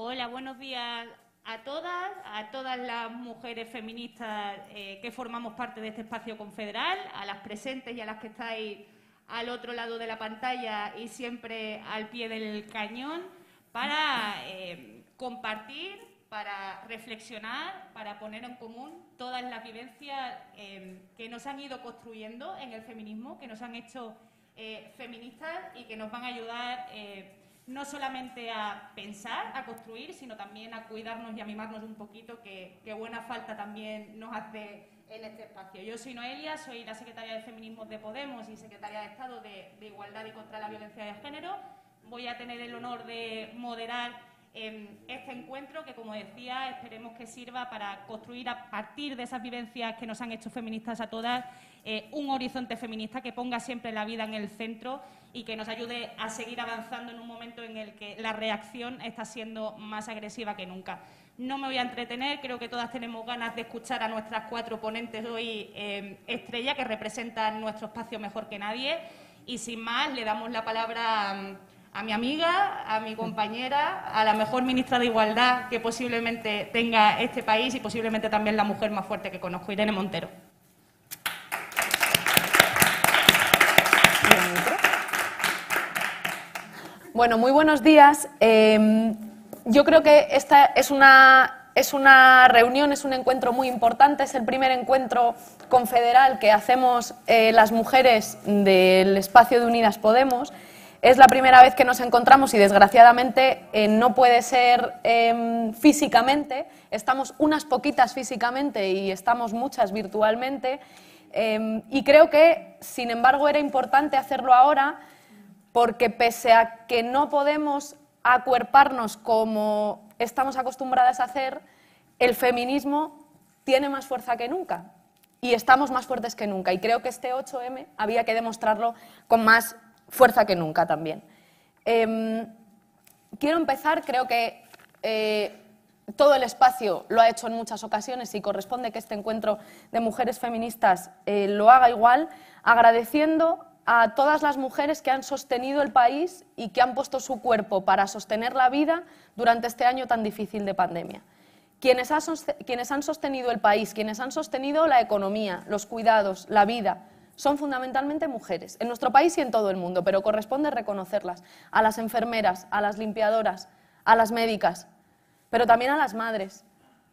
Hola, buenos días a todas, a todas las mujeres feministas eh, que formamos parte de este espacio confederal, a las presentes y a las que estáis al otro lado de la pantalla y siempre al pie del cañón, para eh, compartir, para reflexionar, para poner en común todas las vivencias eh, que nos han ido construyendo en el feminismo, que nos han hecho feministas y que nos van a ayudar no solamente a pensar, a construir, sino también a cuidarnos y a mimarnos un poquito, que, buena falta también nos hace en este espacio. Yo soy Noelia, soy la secretaria de Feminismos de Podemos y secretaria de Estado de, Igualdad y contra la Violencia de Género. Voy a tener el honor de moderar este encuentro que, como decía, esperemos que sirva para construir a partir de esas vivencias que nos han hecho feministas a todas eh, un horizonte feminista que ponga siempre la vida en el centro y que nos ayude a seguir avanzando en un momento en el que la reacción está siendo más agresiva que nunca. No me voy a entretener, creo que todas tenemos ganas de escuchar a nuestras cuatro ponentes hoy eh, estrella que representan nuestro espacio mejor que nadie. Y sin más, le damos la palabra a mi amiga, a mi compañera, a la mejor ministra de Igualdad que posiblemente tenga este país y posiblemente también la mujer más fuerte que conozco, Irene Montero. Bueno, muy buenos días. Em, yo creo que esta es una, es una reunión, es un encuentro muy importante, es el primer encuentro confederal que hacemos eh, las mujeres del espacio de Unidas Podemos. Es la primera vez que nos encontramos y desgraciadamente eh, no puede ser em, físicamente. Estamos unas poquitas físicamente y estamos muchas virtualmente. Em, y creo que, sin embargo, era importante hacerlo ahora porque pese a que no podemos acuerparnos como estamos acostumbradas a hacer, el feminismo tiene más fuerza que nunca y estamos más fuertes que nunca. Y creo que este 8M había que demostrarlo con más fuerza que nunca también. Em, quiero empezar, creo que eh, todo el espacio lo ha hecho en muchas ocasiones y corresponde que este encuentro de mujeres feministas eh, lo haga igual, agradeciendo a todas las mujeres que han sostenido el país y que han puesto su cuerpo para sostener la vida durante este año tan difícil de pandemia. Quienes, han sostenido el país, quienes han sostenido la economía, los cuidados, la vida, son fundamentalmente mujeres, en nuestro país y en todo el mundo, pero corresponde reconocerlas, a las enfermeras, a las limpiadoras, a las médicas, pero también a las madres,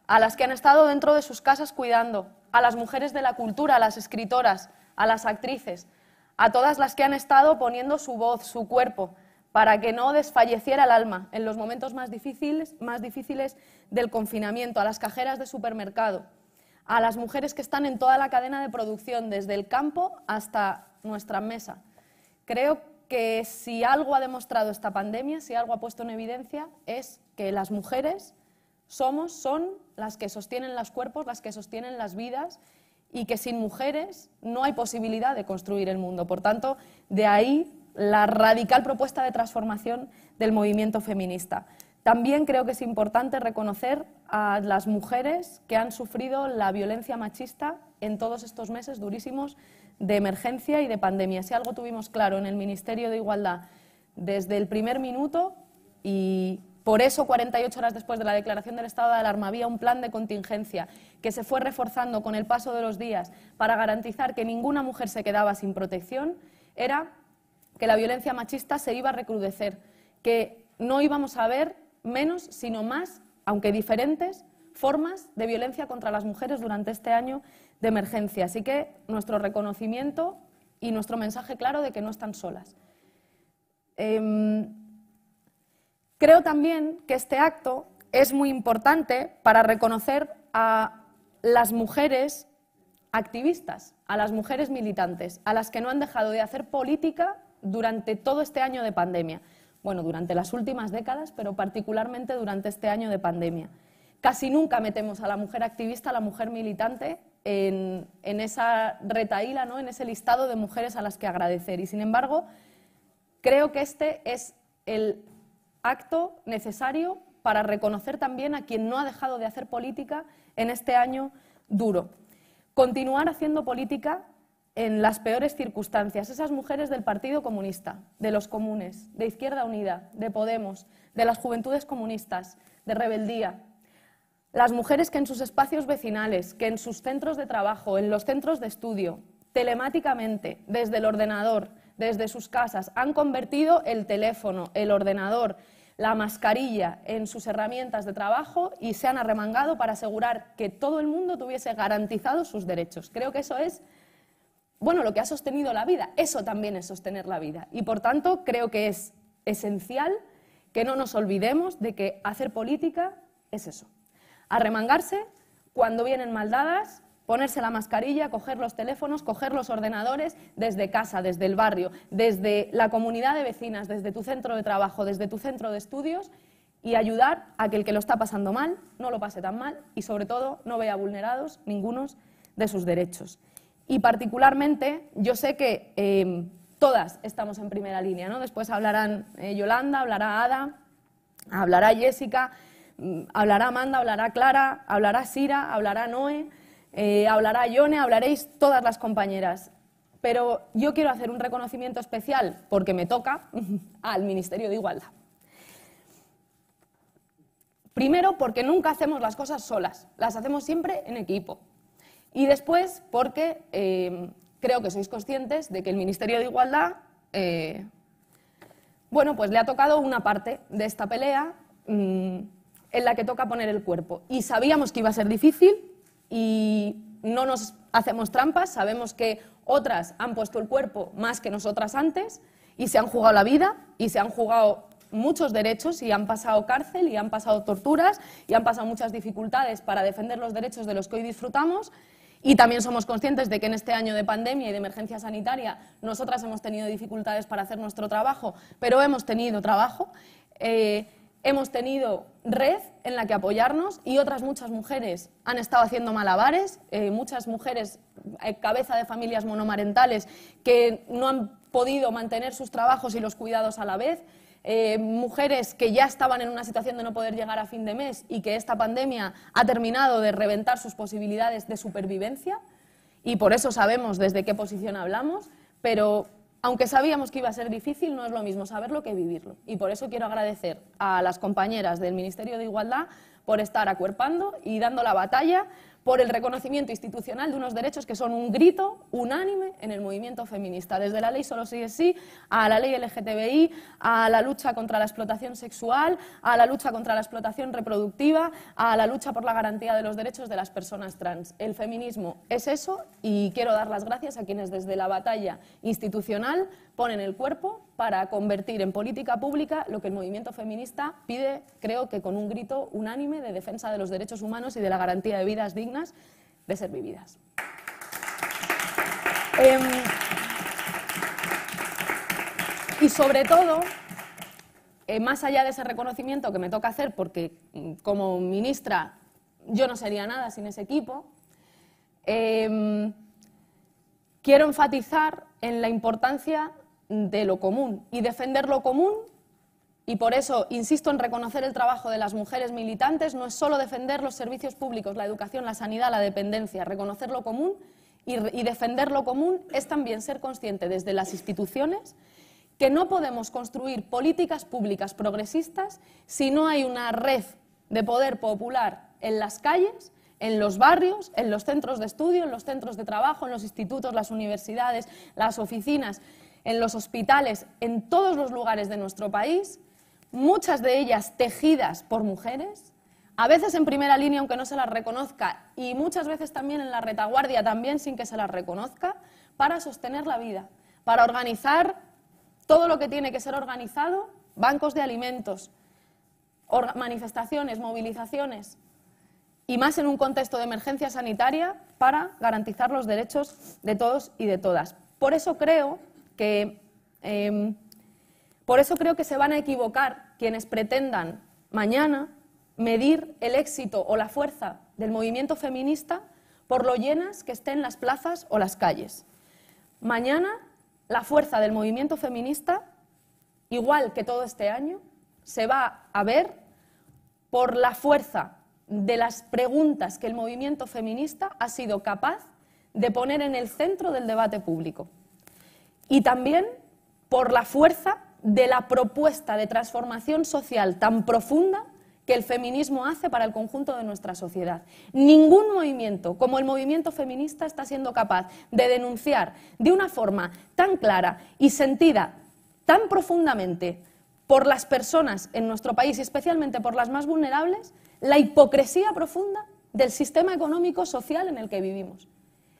a las que han estado dentro de sus casas cuidando, a las mujeres de la cultura, a las escritoras, a las actrices, a todas las que han estado poniendo su voz, su cuerpo, para que no desfalleciera el alma en los momentos más difíciles, más difíciles del confinamiento, a las cajeras de supermercado, a las mujeres que están en toda la cadena de producción, desde el campo hasta nuestra mesa. Creo que si algo ha demostrado esta pandemia, si algo ha puesto en evidencia, es que las mujeres somos, son las que sostienen los cuerpos, las que sostienen las vidas y que sin mujeres no hay posibilidad de construir el mundo. Por tanto, de ahí la radical propuesta de transformación del movimiento feminista. También creo que es importante reconocer a las mujeres que han sufrido la violencia machista en todos estos meses durísimos de emergencia y de pandemia. Si algo tuvimos claro en el Ministerio de Igualdad desde el primer minuto y por eso 48 horas después de la declaración del estado de alarma había un plan de contingencia que se fue reforzando con el paso de los días para garantizar que ninguna mujer se quedaba sin protección, era que la violencia machista se iba a recrudecer, que no íbamos a ver menos, sino más, aunque diferentes, formas de violencia contra las mujeres durante este año de emergencia. Así que nuestro reconocimiento y nuestro mensaje claro de que no están solas. Em, creo también que este acto es muy importante para reconocer a las mujeres activistas, a las mujeres militantes, a las que no han dejado de hacer política durante todo este año de pandemia bueno, durante las últimas décadas, pero particularmente durante este año de pandemia. Casi nunca metemos a la mujer activista, a la mujer militante en, esa retaíla, ¿no? en ese listado de mujeres a las que agradecer. Y sin embargo, creo que este es el acto necesario para reconocer también a quien no ha dejado de hacer política en este año duro. Continuar haciendo política en las peores circunstancias, esas mujeres del Partido Comunista, de los comunes, de Izquierda Unida, de Podemos, de las juventudes comunistas, de rebeldía, las mujeres que en sus espacios vecinales, que en sus centros de trabajo, en los centros de estudio, telemáticamente, desde el ordenador, desde sus casas, han convertido el teléfono, el ordenador, la mascarilla en sus herramientas de trabajo y se han arremangado para asegurar que todo el mundo tuviese garantizados sus derechos. Creo que eso es, bueno, lo que ha sostenido la vida. Eso también es sostener la vida. Y por tanto, creo que es esencial que no nos olvidemos de que hacer política es eso. Arremangarse cuando vienen maldadas ponerse la mascarilla, coger los teléfonos, coger los ordenadores desde casa, desde el barrio, desde la comunidad de vecinas, desde tu centro de trabajo, desde tu centro de estudios y ayudar a que el que lo está pasando mal no lo pase tan mal y sobre todo no vea vulnerados ninguno de sus derechos. Y particularmente yo sé que em, todas estamos en primera línea, ¿no? Después hablarán eh, Yolanda, hablará Ada, hablará Jessica, mm, hablará Amanda, hablará Clara, hablará Sira, hablará Noé. Eh, hablará Yone, hablaréis todas las compañeras. Pero yo quiero hacer un reconocimiento especial, porque me toca, al Ministerio de Igualdad. Primero, porque nunca hacemos las cosas solas, las hacemos siempre en equipo. Y después, porque eh, creo que sois conscientes de que el Ministerio de Igualdad, eh, bueno, pues le ha tocado una parte de esta pelea mm, en la que toca poner el cuerpo. Y sabíamos que iba a ser difícil, y no nos hacemos trampas, sabemos que otras han puesto el cuerpo más que nosotras antes y se han jugado la vida y se han jugado muchos derechos y han pasado cárcel y han pasado torturas y han pasado muchas dificultades para defender los derechos de los que hoy disfrutamos. Y también somos conscientes de que en este año de pandemia y de emergencia sanitaria nosotras hemos tenido dificultades para hacer nuestro trabajo, pero hemos tenido trabajo. Eh, hemos tenido red en la que apoyarnos y otras muchas mujeres han estado haciendo malabares, eh, muchas mujeres eh, cabeza de familias monomarentales que no han podido mantener sus trabajos y los cuidados a la vez, eh, mujeres que ya estaban en una situación de no poder llegar a fin de mes y que esta pandemia ha terminado de reventar sus posibilidades de supervivencia. Y por eso sabemos desde qué posición hablamos, pero aunque sabíamos que iba a ser difícil, no es lo mismo saberlo que vivirlo. Y por eso quiero agradecer a las compañeras del Ministerio de Igualdad por estar acuerpando y dando la batalla por el reconocimiento institucional de unos derechos que son un grito unánime en el movimiento feminista, desde la ley solo sí sí, a la ley LGTBI, a la lucha contra la explotación sexual, a la lucha contra la explotación reproductiva, a la lucha por la garantía de los derechos de las personas trans. El feminismo es eso y quiero dar las gracias a quienes desde la batalla institucional ponen el cuerpo para convertir en política pública lo que el movimiento feminista pide, creo que con un grito unánime de defensa de los derechos humanos y de la garantía de vidas dignas de ser vividas. Em, y sobre todo, eh, más allá de ese reconocimiento que me toca hacer, porque mm, como ministra yo no sería nada sin ese equipo, em, quiero enfatizar en la importancia de lo común y defender lo común. Y por eso insisto en reconocer el trabajo de las mujeres militantes, no es solo defender los servicios públicos, la educación, la sanidad, la dependencia, reconocer lo común y, defender lo común es también ser consciente desde las instituciones que no podemos construir políticas públicas progresistas si no hay una red de poder popular en las calles, en los barrios, en los centros de estudio, en los centros de trabajo, en los institutos, las universidades, las oficinas en los hospitales, en todos los lugares de nuestro país, muchas de ellas tejidas por mujeres, a veces en primera línea aunque no se las reconozca y muchas veces también en la retaguardia también sin que se las reconozca, para sostener la vida, para organizar todo lo que tiene que ser organizado, bancos de alimentos, manifestaciones, movilizaciones, y más en un contexto de emergencia sanitaria para garantizar los derechos de todos y de todas. Por eso creo que em, por eso creo que se van a equivocar quienes pretendan mañana medir el éxito o la fuerza del movimiento feminista por lo llenas que estén las plazas o las calles. Mañana la fuerza del movimiento feminista, igual que todo este año, se va a ver por la fuerza de las preguntas que el movimiento feminista ha sido capaz de poner en el centro del debate público. Y también por la fuerza de la propuesta de transformación social tan profunda que el feminismo hace para el conjunto de nuestra sociedad. Ningún movimiento como el movimiento feminista está siendo capaz de denunciar de una forma tan clara y sentida tan profundamente por las personas en nuestro país y especialmente por las más vulnerables la hipocresía profunda del sistema económico social en el que vivimos.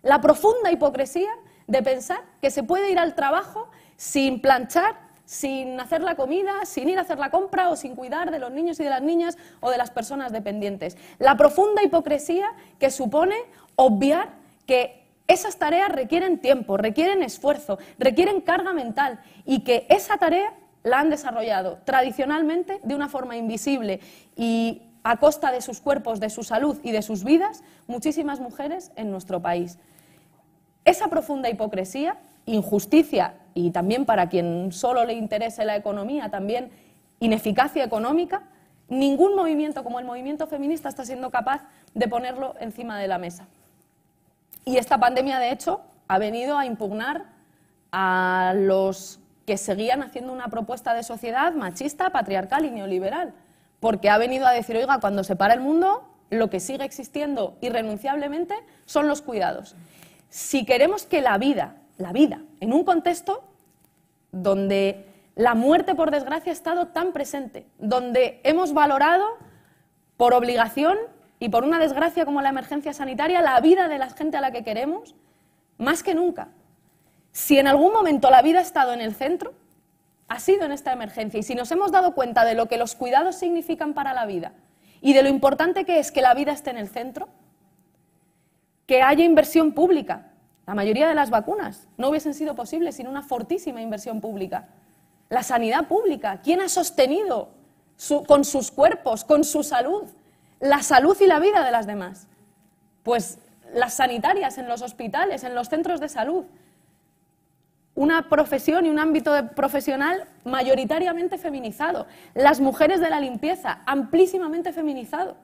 La profunda hipocresía de pensar que se puede ir al trabajo sin planchar, sin hacer la comida, sin ir a hacer la compra o sin cuidar de los niños y de las niñas o de las personas dependientes. La profunda hipocresía que supone obviar que esas tareas requieren tiempo, requieren esfuerzo, requieren carga mental y que esa tarea la han desarrollado tradicionalmente de una forma invisible y a costa de sus cuerpos, de su salud y de sus vidas muchísimas mujeres en nuestro país. Esa profunda hipocresía, injusticia y también para quien solo le interese la economía, también ineficacia económica, ningún movimiento como el movimiento feminista está siendo capaz de ponerlo encima de la mesa. Y esta pandemia, de hecho, ha venido a impugnar a los que seguían haciendo una propuesta de sociedad machista, patriarcal y neoliberal, porque ha venido a decir, oiga, cuando se para el mundo, lo que sigue existiendo irrenunciablemente son los cuidados. Si queremos que la vida, la vida, en un contexto donde la muerte, por desgracia, ha estado tan presente, donde hemos valorado por obligación y por una desgracia como la emergencia sanitaria la vida de la gente a la que queremos, más que nunca. Si en algún momento la vida ha estado en el centro, ha sido en esta emergencia. Y si nos hemos dado cuenta de lo que los cuidados significan para la vida y de lo importante que es que la vida esté en el centro, que haya inversión pública. La mayoría de las vacunas no hubiesen sido posibles sin una fortísima inversión pública. La sanidad pública, ¿quién ha sostenido con sus cuerpos, con su salud, la salud y la vida de las demás? Pues las sanitarias en los hospitales, en los centros de salud. Una profesión y un ámbito profesional mayoritariamente feminizado. Las mujeres de la limpieza, amplísimamente feminizado.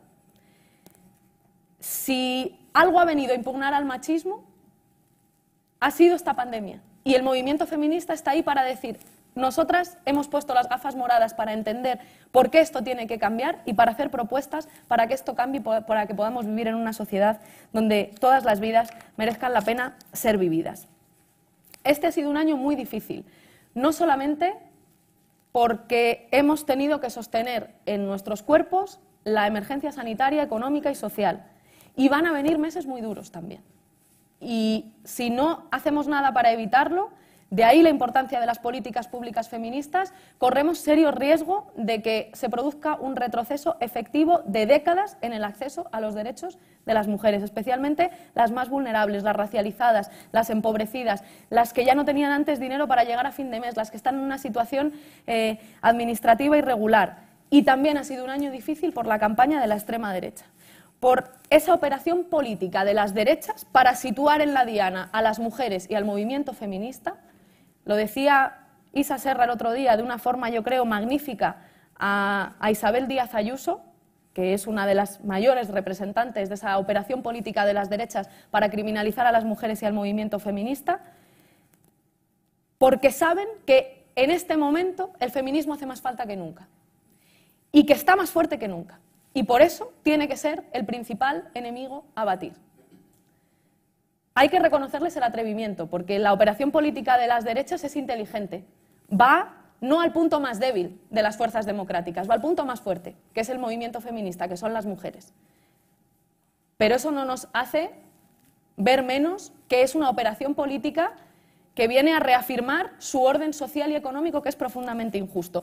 Si algo ha venido a impugnar al machismo, ha sido esta pandemia. Y el movimiento feminista está ahí para decir, nosotras hemos puesto las gafas moradas para entender por qué esto tiene que cambiar y para hacer propuestas para que esto cambie, para que podamos vivir en una sociedad donde todas las vidas merezcan la pena ser vividas. Este ha sido un año muy difícil, no solamente porque hemos tenido que sostener en nuestros cuerpos la emergencia sanitaria, económica y social, y van a venir meses muy duros también. Y si no hacemos nada para evitarlo, de ahí la importancia de las políticas públicas feministas, corremos serio riesgo de que se produzca un retroceso efectivo de décadas en el acceso a los derechos de las mujeres, especialmente las más vulnerables, las racializadas, las empobrecidas, las que ya no tenían antes dinero para llegar a fin de mes, las que están en una situación eh, administrativa irregular. Y también ha sido un año difícil por la campaña de la extrema derecha por esa operación política de las derechas para situar en la diana a las mujeres y al movimiento feminista lo decía Isa Serra el otro día de una forma, yo creo, magnífica a, Isabel Díaz Ayuso, que es una de las mayores representantes de esa operación política de las derechas para criminalizar a las mujeres y al movimiento feminista, porque saben que en este momento el feminismo hace más falta que nunca y que está más fuerte que nunca. Y por eso tiene que ser el principal enemigo a batir hay que reconocerles el atrevimiento, porque la operación política de las derechas es inteligente. Va no al punto más débil de las fuerzas democráticas, va al punto más fuerte, que es el movimiento feminista, que son las mujeres. Pero eso no nos hace ver menos que es una operación política que viene a reafirmar su orden social y económico que es profundamente injusto.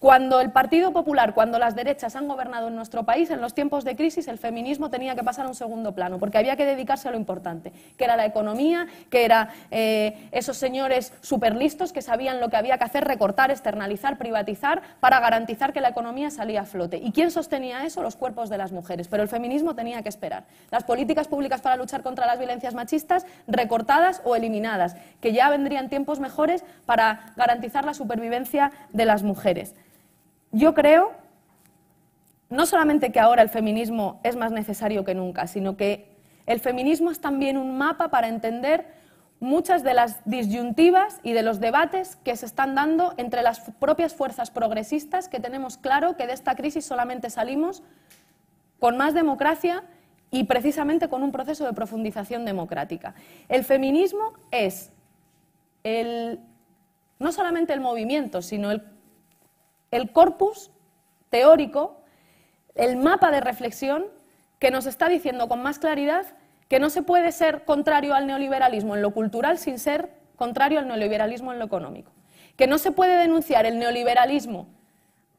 Cuando el Partido Popular, cuando las derechas han gobernado en nuestro país, en los tiempos de crisis, el feminismo tenía que pasar a un segundo plano, porque había que dedicarse a lo importante, que era la economía, que eran eh, esos señores superlistos que sabían lo que había que hacer, recortar, externalizar, privatizar, para garantizar que la economía salía a flote. ¿Y quién sostenía eso? Los cuerpos de las mujeres. Pero el feminismo tenía que esperar. Las políticas públicas para luchar contra las violencias machistas, recortadas o eliminadas, que ya vendrían tiempos mejores para garantizar la supervivencia de las mujeres. Yo creo no solamente que ahora el feminismo es más necesario que nunca, sino que El feminismo es también un mapa para entender muchas de las disyuntivas y de los debates que se están dando entre las propias fuerzas progresistas, que tenemos claro que de esta crisis solamente salimos con más democracia y precisamente con un proceso de profundización democrática. El feminismo es el, no solamente el movimiento, sino el, el corpus teórico, el mapa de reflexión que nos está diciendo con más claridad que no se puede ser contrario al neoliberalismo en lo cultural sin ser contrario al neoliberalismo en lo económico, que no se puede denunciar el neoliberalismo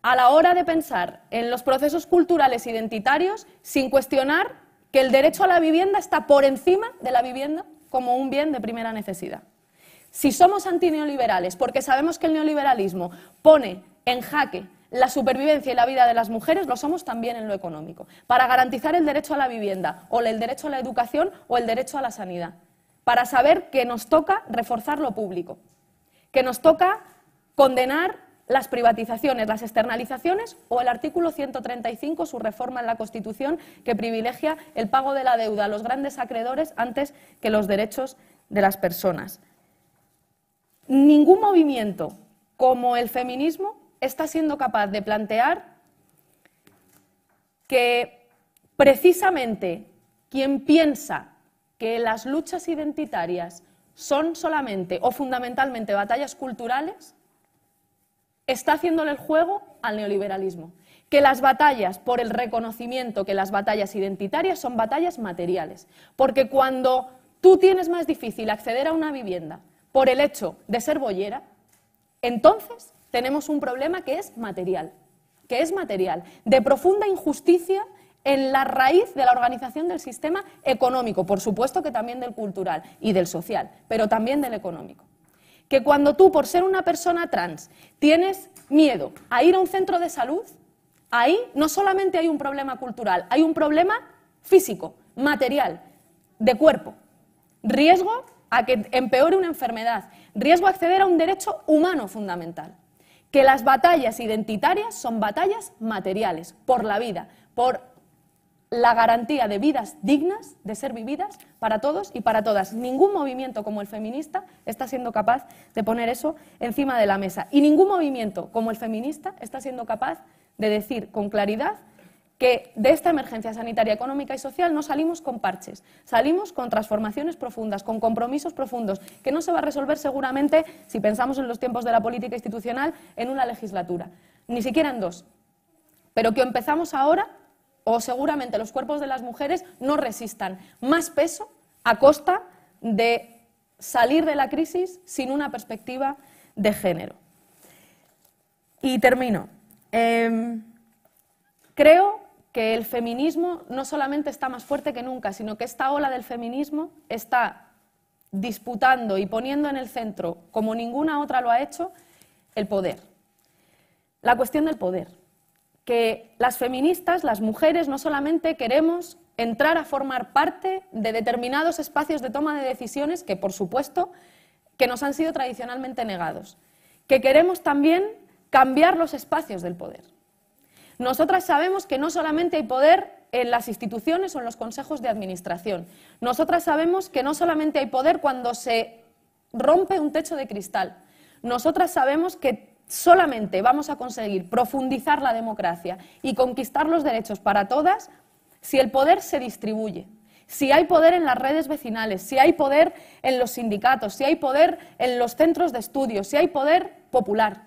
a la hora de pensar en los procesos culturales identitarios sin cuestionar que el derecho a la vivienda está por encima de la vivienda como un bien de primera necesidad. Si somos antineoliberales porque sabemos que el neoliberalismo pone en jaque la supervivencia y la vida de las mujeres lo somos también en lo económico, para garantizar el derecho a la vivienda, o el derecho a la educación, o el derecho a la sanidad, para saber que nos toca reforzar lo público, que nos toca condenar las privatizaciones, las externalizaciones o el artículo 135, su reforma en la Constitución, que privilegia el pago de la deuda a los grandes acreedores antes que los derechos de las personas. Ningún movimiento como el feminismo está siendo capaz de plantear que precisamente quien piensa que las luchas identitarias son solamente o fundamentalmente batallas culturales, está haciéndole el juego al neoliberalismo. Que las batallas por el reconocimiento, que las batallas identitarias son batallas materiales. Porque cuando tú tienes más difícil acceder a una vivienda por el hecho de ser boyera, entonces tenemos un problema que es material, que es material, de profunda injusticia en la raíz de la organización del sistema económico, por supuesto que también del cultural y del social, pero también del económico. Que cuando tú, por ser una persona trans, tienes miedo a ir a un centro de salud, ahí no solamente hay un problema cultural, hay un problema físico, material, de cuerpo. Riesgo a que empeore una enfermedad, riesgo a acceder a un derecho humano fundamental que las batallas identitarias son batallas materiales, por la vida, por la garantía de vidas dignas, de ser vividas para todos y para todas. Ningún movimiento como el feminista está siendo capaz de poner eso encima de la mesa. Y ningún movimiento como el feminista está siendo capaz de decir con claridad que de esta emergencia sanitaria, económica y social no salimos con parches, salimos con transformaciones profundas, con compromisos profundos, que no se va a resolver seguramente, si pensamos en los tiempos de la política institucional, en una legislatura, ni siquiera en dos. Pero que empezamos ahora, o seguramente los cuerpos de las mujeres no resistan más peso a costa de salir de la crisis sin una perspectiva de género. Y termino. Em, creo que el feminismo no solamente está más fuerte que nunca, sino que esta ola del feminismo está disputando y poniendo en el centro, como ninguna otra lo ha hecho, el poder. La cuestión del poder. Que las feministas, las mujeres, no solamente queremos entrar a formar parte de determinados espacios de toma de decisiones que, por supuesto, que nos han sido tradicionalmente negados, que queremos también cambiar los espacios del poder. Nosotras sabemos que no solamente hay poder en las instituciones o en los consejos de administración. Nosotras sabemos que no solamente hay poder cuando se rompe un techo de cristal. Nosotras sabemos que solamente vamos a conseguir profundizar la democracia y conquistar los derechos para todas si el poder se distribuye, si hay poder en las redes vecinales, si hay poder en los sindicatos, si hay poder en los centros de estudio, si hay poder popular.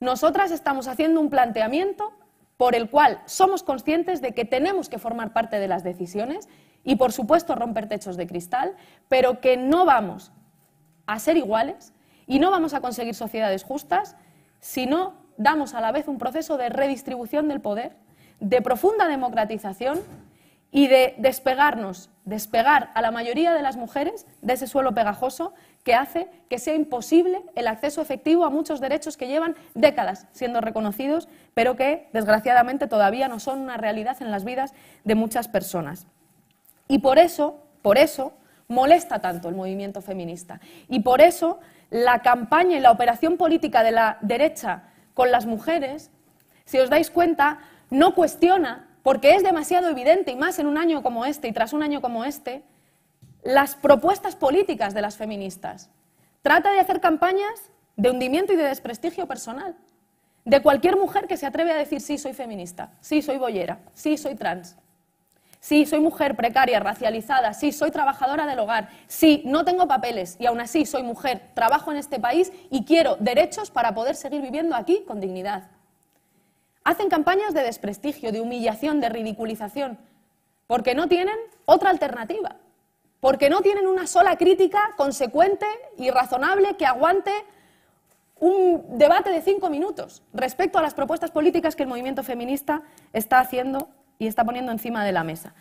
Nosotras estamos haciendo un planteamiento por el cual somos conscientes de que tenemos que formar parte de las decisiones y, por supuesto, romper techos de cristal, pero que no vamos a ser iguales y no vamos a conseguir sociedades justas si no damos a la vez un proceso de redistribución del poder, de profunda democratización y de despegarnos, despegar a la mayoría de las mujeres de ese suelo pegajoso que hace que sea imposible el acceso efectivo a muchos derechos que llevan décadas siendo reconocidos, pero que desgraciadamente todavía no son una realidad en las vidas de muchas personas. Y por eso, por eso molesta tanto el movimiento feminista y por eso la campaña y la operación política de la derecha con las mujeres, si os dais cuenta, no cuestiona porque es demasiado evidente, y más en un año como este y tras un año como este, las propuestas políticas de las feministas. Trata de hacer campañas de hundimiento y de desprestigio personal de cualquier mujer que se atreve a decir sí, soy feminista, sí, soy boyera, sí, soy trans, sí, soy mujer precaria, racializada, sí, soy trabajadora del hogar, sí, no tengo papeles y aún así soy mujer, trabajo en este país y quiero derechos para poder seguir viviendo aquí con dignidad. Hacen campañas de desprestigio, de humillación, de ridiculización, porque no tienen otra alternativa, porque no tienen una sola crítica consecuente y razonable que aguante un debate de cinco minutos respecto a las propuestas políticas que el movimiento feminista está haciendo y está poniendo encima de la mesa.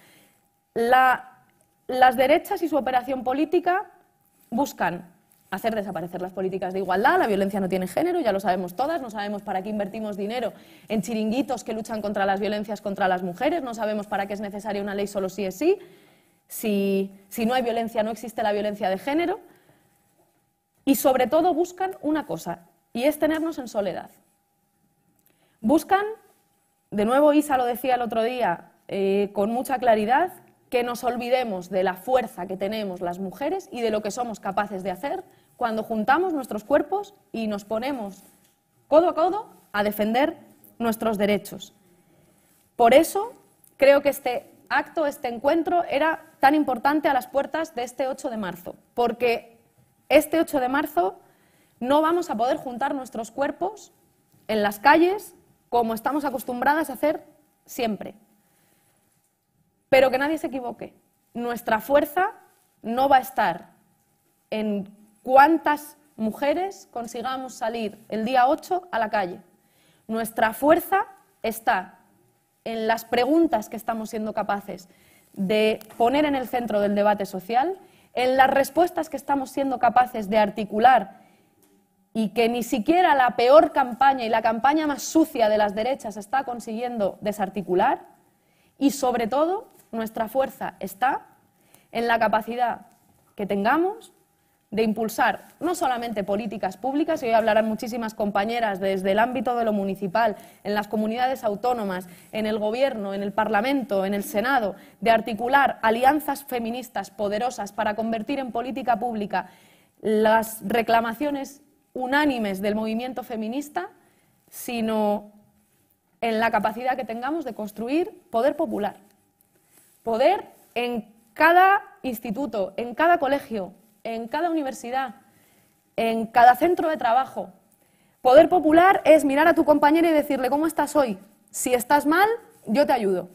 las derechas y su operación política buscan hacer desaparecer las políticas de igualdad, la violencia no tiene género, ya lo sabemos todas, no sabemos para qué invertimos dinero en chiringuitos que luchan contra las violencias contra las mujeres, no sabemos para qué es necesaria una ley solo sí es sí, si, si no hay violencia no existe la violencia de género, y sobre todo buscan una cosa, y es tenernos en soledad. Buscan, de nuevo Isa lo decía el otro día eh, con mucha claridad, que nos olvidemos de la fuerza que tenemos las mujeres y de lo que somos capaces de hacer cuando juntamos nuestros cuerpos y nos ponemos codo a codo a defender nuestros derechos. Por eso creo que este acto, este encuentro, era tan importante a las puertas de este 8 de marzo, porque este 8 de marzo no vamos a poder juntar nuestros cuerpos en las calles como estamos acostumbradas a hacer siempre. Pero que nadie se equivoque. Nuestra fuerza no va a estar en cuántas mujeres consigamos salir el día 8 a la calle. Nuestra fuerza está en las preguntas que estamos siendo capaces de poner en el centro del debate social, en las respuestas que estamos siendo capaces de articular y que ni siquiera la peor campaña y la campaña más sucia de las derechas está consiguiendo desarticular y sobre todo nuestra fuerza está en la capacidad que tengamos de impulsar no solamente políticas públicas, y hoy hablarán muchísimas compañeras desde el ámbito de lo municipal, en las comunidades autónomas, en el Gobierno, en el Parlamento, en el Senado, de articular alianzas feministas poderosas para convertir en política pública las reclamaciones unánimes del movimiento feminista, sino en la capacidad que tengamos de construir poder popular. Poder en cada instituto, en cada colegio, en cada universidad, en cada centro de trabajo. Poder popular es mirar a tu compañera y decirle, ¿cómo estás hoy? Si estás mal, yo te ayudo.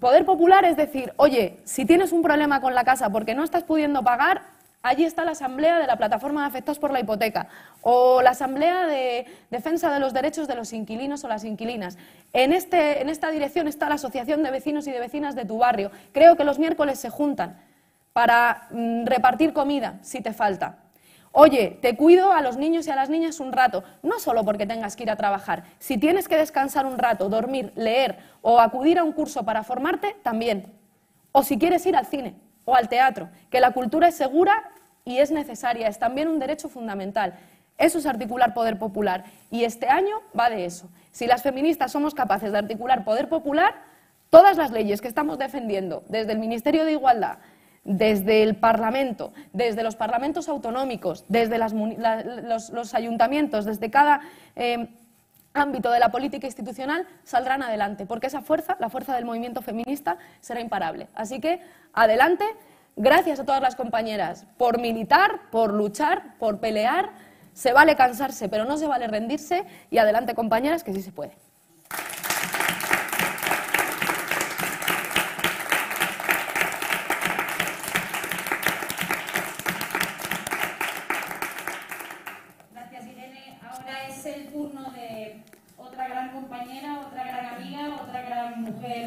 Poder popular es decir, oye, si tienes un problema con la casa porque no estás pudiendo pagar, Allí está la asamblea de la plataforma de afectados por la hipoteca o la asamblea de defensa de los derechos de los inquilinos o las inquilinas. En, este, en esta dirección está la asociación de vecinos y de vecinas de tu barrio. Creo que los miércoles se juntan para mm, repartir comida si te falta. Oye, te cuido a los niños y a las niñas un rato, no solo porque tengas que ir a trabajar. Si tienes que descansar un rato, dormir, leer o acudir a un curso para formarte, también. O si quieres ir al cine o al teatro, que la cultura es segura y es necesaria, es también un derecho fundamental. Eso es articular poder popular. Y este año va de eso. Si las feministas somos capaces de articular poder popular, todas las leyes que estamos defendiendo, desde el Ministerio de Igualdad, desde el Parlamento, desde los parlamentos autonómicos, desde los, ayuntamientos, desde cada eh, ámbito de la política institucional, saldrán adelante, porque esa fuerza, la fuerza del movimiento feminista, será imparable. Así que, adelante. Gracias a todas las compañeras por militar, por luchar, por pelear. Se vale cansarse, pero no se vale rendirse. Y adelante, compañeras, que sí se puede.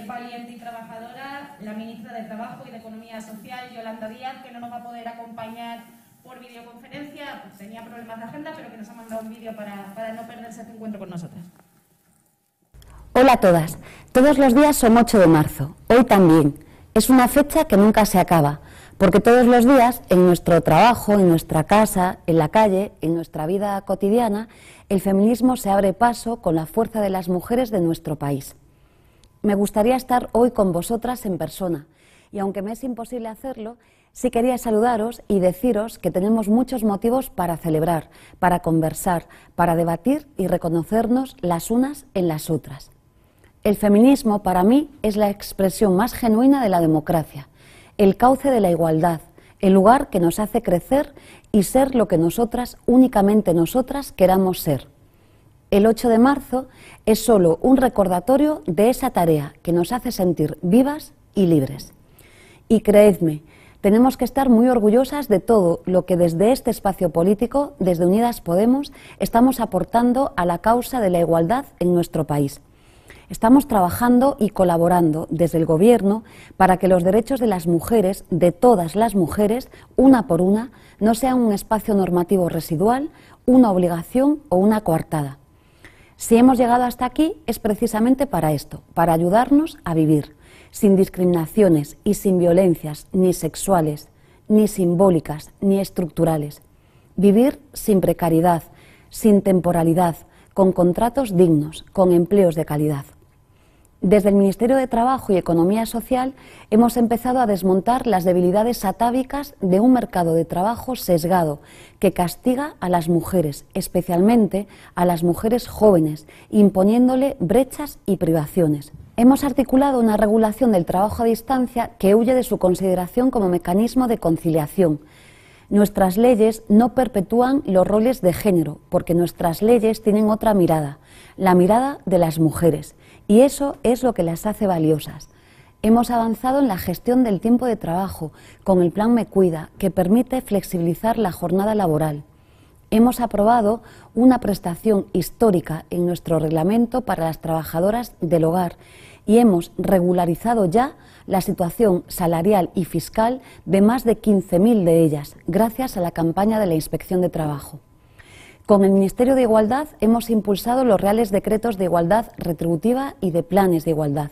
Valiente y trabajadora, la ministra de Trabajo y de Economía Social, Yolanda Díaz, que no nos va a poder acompañar por videoconferencia, pues tenía problemas de agenda, pero que nos ha mandado un vídeo para, para no perderse este encuentro con nosotras. Hola a todas. Todos los días son 8 de marzo. Hoy también. Es una fecha que nunca se acaba, porque todos los días, en nuestro trabajo, en nuestra casa, en la calle, en nuestra vida cotidiana, el feminismo se abre paso con la fuerza de las mujeres de nuestro país. me gustaría estar hoy con vosotras en persona y aunque me es imposible hacerlo, sí quería saludaros y deciros que tenemos muchos motivos para celebrar, para conversar, para debatir y reconocernos las unas en las otras. El feminismo para mí es la expresión más genuina de la democracia, el cauce de la igualdad, el lugar que nos hace crecer y ser lo que nosotras, únicamente nosotras, queramos ser. El 8 de marzo es solo un recordatorio de esa tarea que nos hace sentir vivas y libres. Y creedme, tenemos que estar muy orgullosas de todo lo que desde este espacio político, desde Unidas Podemos, estamos aportando a la causa de la igualdad en nuestro país. Estamos trabajando y colaborando desde el Gobierno para que los derechos de las mujeres, de todas las mujeres, una por una, no sean un espacio normativo residual, una obligación o una coartada. Si hemos llegado hasta aquí es precisamente para esto, para ayudarnos a vivir, sin discriminaciones y sin violencias ni sexuales, ni simbólicas, ni estructurales. Vivir sin precariedad, sin temporalidad, con contratos dignos, con empleos de calidad. Desde el Ministerio de Trabajo y Economía Social hemos empezado a desmontar las debilidades atávicas de un mercado de trabajo sesgado que castiga a las mujeres, especialmente a las mujeres jóvenes, imponiéndole brechas y privaciones. Hemos articulado una regulación del trabajo a distancia que huye de su consideración como mecanismo de conciliación. Nuestras leyes no perpetúan los roles de género, porque nuestras leyes tienen otra mirada, la mirada de las mujeres y eso es lo que las hace valiosas. Hemos avanzado en la gestión del tiempo de trabajo con el Plan Me Cuida, que permite flexibilizar la jornada laboral. Hemos aprobado una prestación histórica en nuestro reglamento para las trabajadoras del hogar y hemos regularizado ya la situación salarial y fiscal de más de 15.000 de ellas, gracias a la campaña de la Inspección de Trabajo. Con el Ministerio de Igualdad hemos impulsado los reales decretos de igualdad retributiva y de planes de igualdad,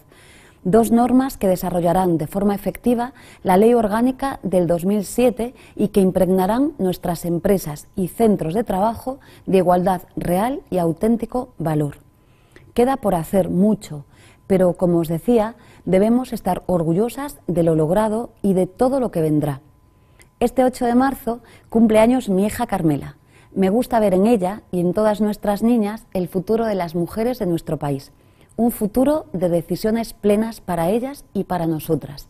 dos normas que desarrollarán de forma efectiva la Ley Orgánica del 2007 y que impregnarán nuestras empresas y centros de trabajo de igualdad real y auténtico valor. Queda por hacer mucho, pero como os decía, debemos estar orgullosas de lo logrado y de todo lo que vendrá. Este 8 de marzo cumple años mi hija Carmela me gusta ver en ella y en todas nuestras niñas el futuro de las mujeres de nuestro país, un futuro de decisiones plenas para ellas y para nosotras,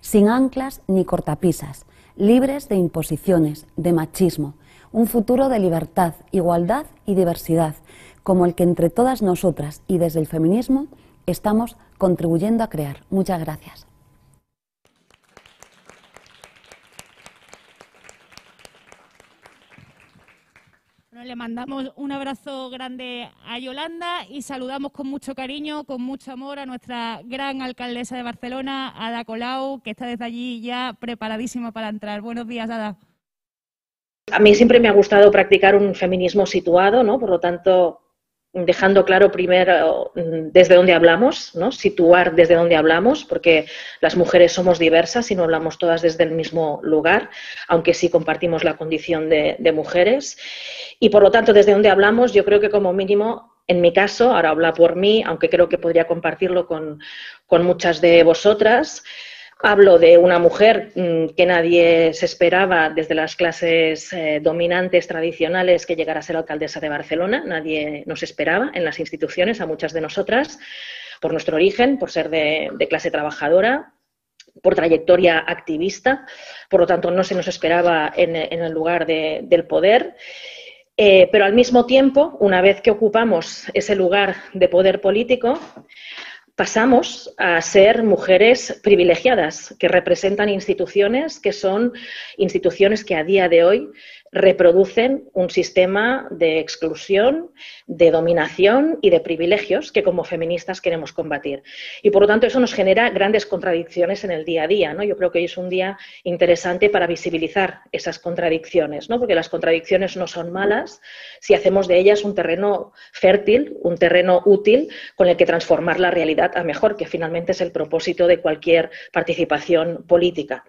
sin anclas ni cortapisas, libres de imposiciones, de machismo, un futuro de libertad, igualdad y diversidad, como el que entre todas nosotras y desde el feminismo estamos contribuyendo a crear. Muchas gracias. Le mandamos un abrazo grande a Yolanda y saludamos con mucho cariño, con mucho amor a nuestra gran alcaldesa de Barcelona, Ada Colau, que está desde allí ya preparadísima para entrar. Buenos días, Ada. A mí siempre me ha gustado practicar un feminismo situado, ¿no? Por lo tanto, dejando claro primero mm, desde dónde hablamos, ¿no? situar desde dónde hablamos, porque las mujeres somos diversas y no hablamos todas desde el mismo lugar, aunque sí compartimos la condición de, mujeres. Y por lo tanto, desde dónde hablamos, yo creo que como mínimo, en mi caso, ahora habla por mí, aunque creo que podría compartirlo con, con muchas de vosotras, Hablo de una mujer mm, que nadie se esperaba desde las clases eh, dominantes tradicionales que llegara a ser alcaldesa de Barcelona. Nadie nos esperaba en las instituciones, a muchas de nosotras, por nuestro origen, por ser de, clase trabajadora, por trayectoria activista. Por lo tanto, no se nos esperaba en, el lugar del poder. Eh, pero al mismo tiempo, una vez que ocupamos ese lugar de poder político, pasamos a ser mujeres privilegiadas que representan instituciones que son instituciones que a día de hoy reproducen un sistema de exclusión, de dominación y de privilegios que como feministas queremos combatir. Y por lo tanto eso nos genera grandes contradicciones en el día a día. ¿no? Yo creo que hoy es un día interesante para visibilizar esas contradicciones, ¿no? porque las contradicciones no son malas si hacemos de ellas un terreno fértil, un terreno útil con el que transformar la realidad a mejor, que finalmente es el propósito de cualquier participación política.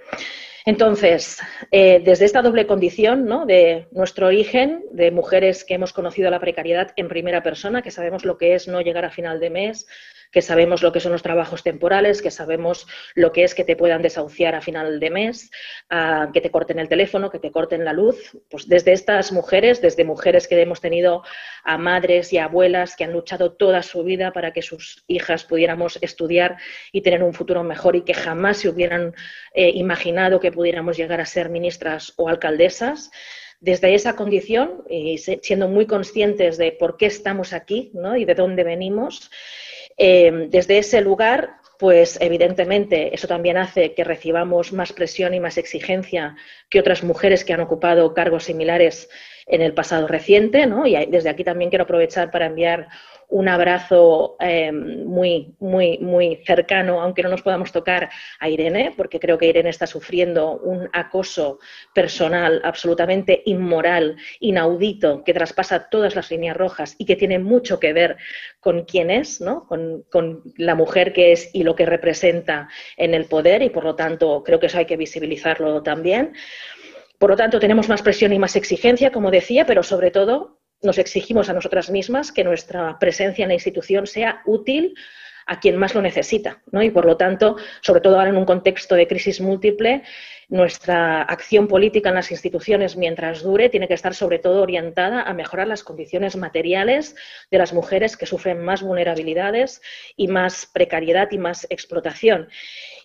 Entonces, eh, desde esta doble condición ¿no? de nuestro origen, de mujeres que hemos conocido la precariedad en primera persona, que sabemos lo que es no llegar a final de mes, que sabemos lo que son los trabajos temporales, que sabemos lo que es que te puedan desahuciar a final de mes, que te corten el teléfono, que te corten la luz. Pues desde estas mujeres, desde mujeres que hemos tenido a madres y abuelas que han luchado toda su vida para que sus hijas pudiéramos estudiar y tener un futuro mejor y que jamás se hubieran eh, imaginado que pudiéramos llegar a ser ministras o alcaldesas desde esa condición y siendo muy conscientes de por qué estamos aquí y de dónde venimos, eh, desde ese lugar, pues evidentemente eso también hace que recibamos más presión y más exigencia que otras mujeres que han ocupado cargos similares en el pasado reciente, ¿no? Y desde aquí también quiero aprovechar para enviar un abrazo eh, muy, muy, muy cercano, aunque no nos podamos tocar a Irene, porque creo que Irene está sufriendo un acoso personal absolutamente inmoral, inaudito, que traspasa todas las líneas rojas y que tiene mucho que ver con quién es, ¿no? con, con la mujer que es y lo que representa en el poder, y por lo tanto creo que eso hay que visibilizarlo también. Por lo tanto, tenemos más presión y más exigencia, como decía, pero sobre todo nos exigimos a nosotras mismas que nuestra presencia en la institución sea útil a quien más lo necesita. ¿no? Y por lo tanto, sobre todo ahora en un contexto de crisis múltiple, nuestra acción política en las instituciones mientras dure tiene que estar sobre todo orientada a mejorar las condiciones materiales de las mujeres que sufren más vulnerabilidades y más precariedad y más explotación.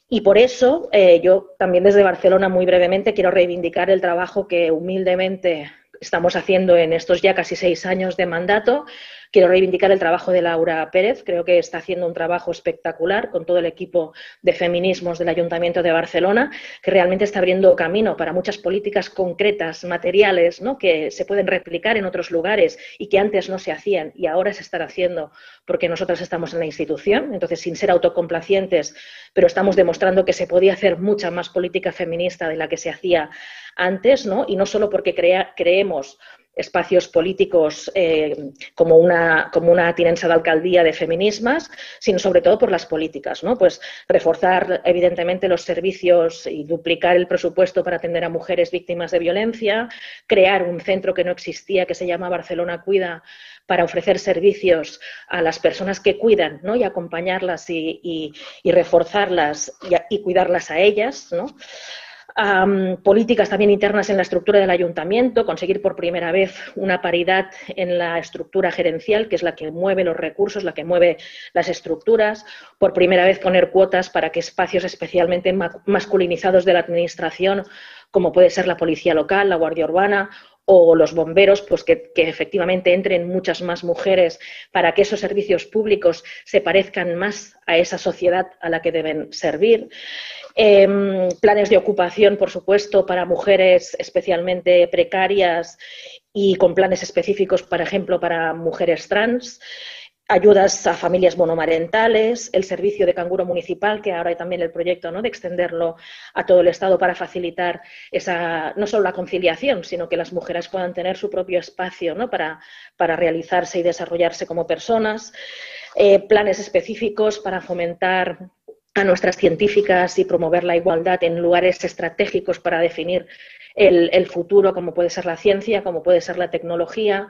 Y por eso eh, yo también desde Barcelona muy brevemente quiero reivindicar el trabajo que humildemente estamos haciendo en estos ya casi seis años de mandato. Quiero reivindicar el trabajo de Laura Pérez. Creo que está haciendo un trabajo espectacular con todo el equipo de feminismos del Ayuntamiento de Barcelona, que realmente está abriendo camino para muchas políticas concretas, materiales, que se pueden replicar en otros lugares y que antes no se hacían y ahora se están haciendo porque nosotras estamos en la institución. Entonces, sin ser autocomplacientes, pero estamos demostrando que se podía hacer mucha más política feminista de la que se hacía antes, ¿no? Y no solo porque creemos espacios políticos eh, como, una, como una tinença de alcaldía de feminismas, sino sobre todo por las políticas, ¿no? Pues reforzar evidentemente los servicios y duplicar el presupuesto para atender a mujeres víctimas de violencia, crear un centro que no existía que se llama Barcelona Cuida para ofrecer servicios a las personas que cuidan ¿no? y acompañarlas y, reforzarlas y, y, cuidarlas a ellas. ¿no? Políticas también internas en la estructura del ayuntamiento, conseguir por primera vez una paridad en la estructura gerencial, que es la que mueve los recursos, la que mueve las estructuras, por primera vez poner cuotas para que espacios especialmente masculinizados de la administración, como puede ser la policía local, la guardia urbana o los bomberos, pues que, efectivamente entren muchas más mujeres para que esos servicios públicos se parezcan más a esa sociedad a la que deben servir. Em, planes de ocupación, por supuesto, para mujeres especialmente precarias y con planes específicos, por ejemplo, para mujeres trans ayudas a familias monomarentales, el servicio de canguro municipal, que ahora hay también el proyecto de extenderlo a todo el Estado para facilitar esa, no solo la conciliación, sino que las mujeres puedan tener su propio espacio para, para realizarse y desarrollarse como personas, eh, planes específicos para fomentar a nuestras científicas y promover la igualdad en lugares estratégicos para definir el, el futuro, como puede ser la ciencia, como puede ser la tecnología.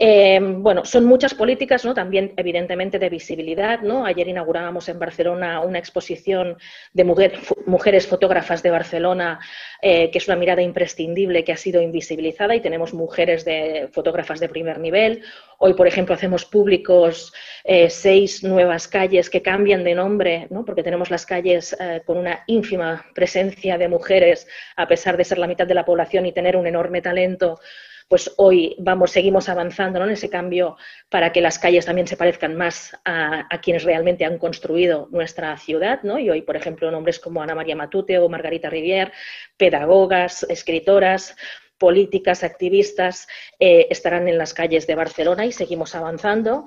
Eh, bueno, son muchas políticas, ¿no? También, evidentemente, de visibilidad, ¿no? Ayer inaugurábamos en Barcelona una exposición de mujeres fotógrafas de Barcelona, eh, que es una mirada imprescindible que ha sido invisibilizada y tenemos mujeres de fotógrafas de primer nivel. Hoy, por ejemplo, hacemos públicos eh, seis nuevas calles que cambian de nombre, ¿no? Porque tenemos las calles con una ínfima presencia de mujeres, a pesar de ser la mitad de la población y tener un enorme talento pues hoy vamos, seguimos avanzando en ese cambio para que las calles también se parezcan más a, quienes realmente han construido nuestra ciudad, ¿no? Y hoy, por ejemplo, nombres como Ana María Matute o Margarita Rivier, pedagogas, escritoras, políticas, activistas, eh, estarán en las calles de Barcelona y seguimos avanzando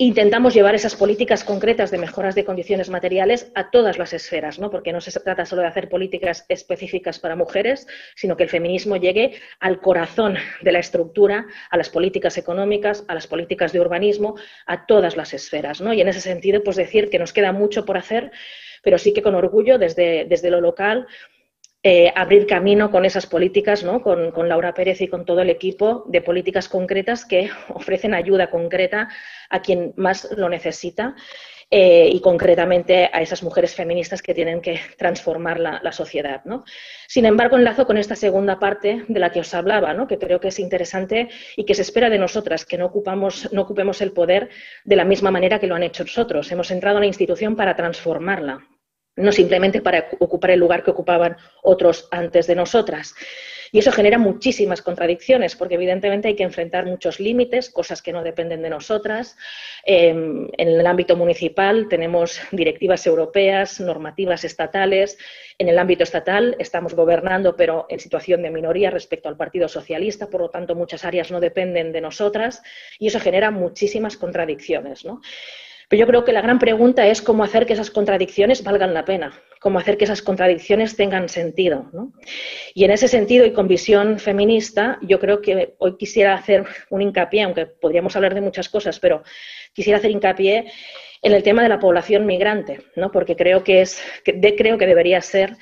intentamos llevar esas políticas concretas de mejoras de condiciones materiales a todas las esferas, ¿no? porque no se trata solo de hacer políticas específicas para mujeres, sino que el feminismo llegue al corazón de la estructura, a las políticas económicas, a las políticas de urbanismo, a todas las esferas. ¿no? Y en ese sentido, pues decir que nos queda mucho por hacer, pero sí que con orgullo desde, desde lo local eh, abrir camino con esas políticas, ¿no? Con, Laura Pérez y con todo el equipo de políticas concretas que ofrecen ayuda concreta a quien más lo necesita eh, y concretamente a esas mujeres feministas que tienen que transformar la, sociedad. Sin embargo, enlazo con esta segunda parte de la que os hablaba, ¿no? que creo que es interesante y que se espera de nosotras, que no, ocupamos, no ocupemos el poder de la misma manera que lo han hecho nosotros. Hemos entrado a la institución para transformarla, no simplemente para ocupar el lugar que ocupaban otros antes de nosotras. Y eso genera muchísimas contradicciones, porque evidentemente hay que enfrentar muchos límites, cosas que no dependen de nosotras. Em, en el ámbito municipal tenemos directivas europeas, normativas estatales. En el ámbito estatal estamos gobernando, pero en situación de minoría respecto al Partido Socialista, por lo tanto muchas áreas no dependen de nosotras y eso genera muchísimas contradicciones. Pero yo creo que la gran pregunta es cómo hacer que esas contradicciones valgan la pena, cómo hacer que esas contradicciones tengan sentido. Y en ese sentido y con visión feminista, yo creo que hoy quisiera hacer un hincapié, aunque podríamos hablar de muchas cosas, pero quisiera hacer hincapié en el tema de la población migrante, ¿no? porque creo que, es, creo que debería ser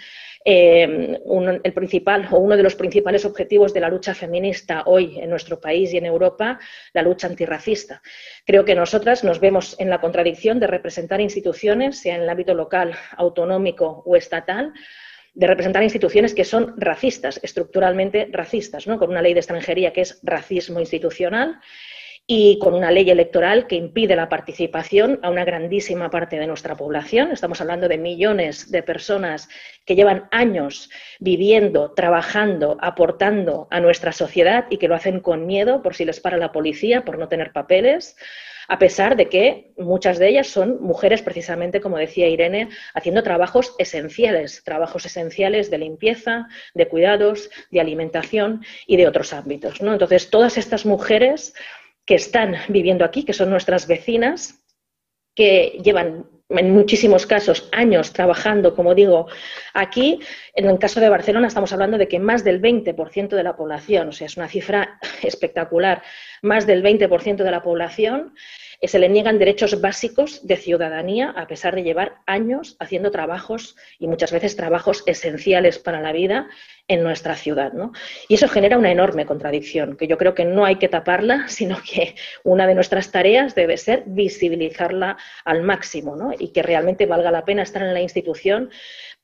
eh, el principal o uno de los principales objetivos de la lucha feminista hoy en nuestro país y en Europa, la lucha antirracista. Creo que nosotras nos vemos en la contradicción de representar instituciones, sea en el ámbito local, autonómico o estatal, de representar instituciones que son racistas, estructuralmente racistas, ¿no? con una ley de extranjería que es racismo institucional y con una ley electoral que impide la participación a una grandísima parte de nuestra población. Estamos hablando de millones de personas que llevan años viviendo, trabajando, aportando a nuestra sociedad y que lo hacen con miedo por si les para la policía, por no tener papeles a pesar de que muchas de ellas son mujeres, precisamente como decía Irene, haciendo trabajos esenciales, trabajos esenciales de limpieza, de cuidados, de alimentación y de otros ámbitos. ¿no? Entonces, todas estas mujeres que están viviendo aquí, que son nuestras vecinas, que llevan en muchísimos casos años trabajando, como digo, aquí. En el caso de Barcelona estamos hablando de que más del 20% de la población, o sea, es una cifra espectacular, más del 20% de la población se le niegan derechos básicos de ciudadanía a pesar de llevar años haciendo trabajos y muchas veces trabajos esenciales para la vida en nuestra ciudad. ¿no? Y eso genera una enorme contradicción, que yo creo que no hay que taparla, sino que una de nuestras tareas debe ser visibilizarla al máximo ¿no? y que realmente valga la pena estar en la institución